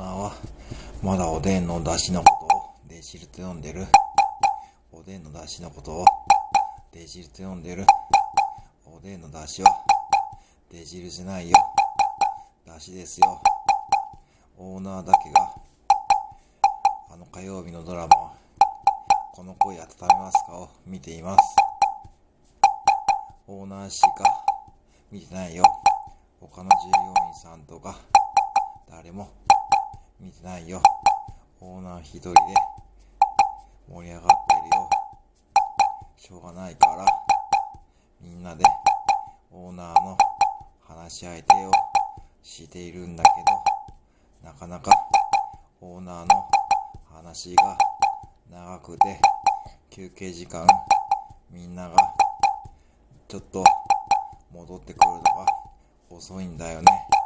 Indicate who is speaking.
Speaker 1: ナーはまだおでんの出汁のことをデジルと呼んでる。おでんの出汁のことをデジルと呼んでる。おでんの出汁はデジルじゃないよ。出汁ですよ。オーナーだけがあの火曜日のドラマこの恋温めますか？を見ています。オーナーしか見てないよ。他の従業員さんとか誰もないよ。オーナー一人で盛り上がってるよ。しょうがないから、みんなでオーナーの話し相手をしているんだけど、なかなかオーナーの話が長くて、休憩時間みんながちょっと戻ってくるのが遅いんだよね。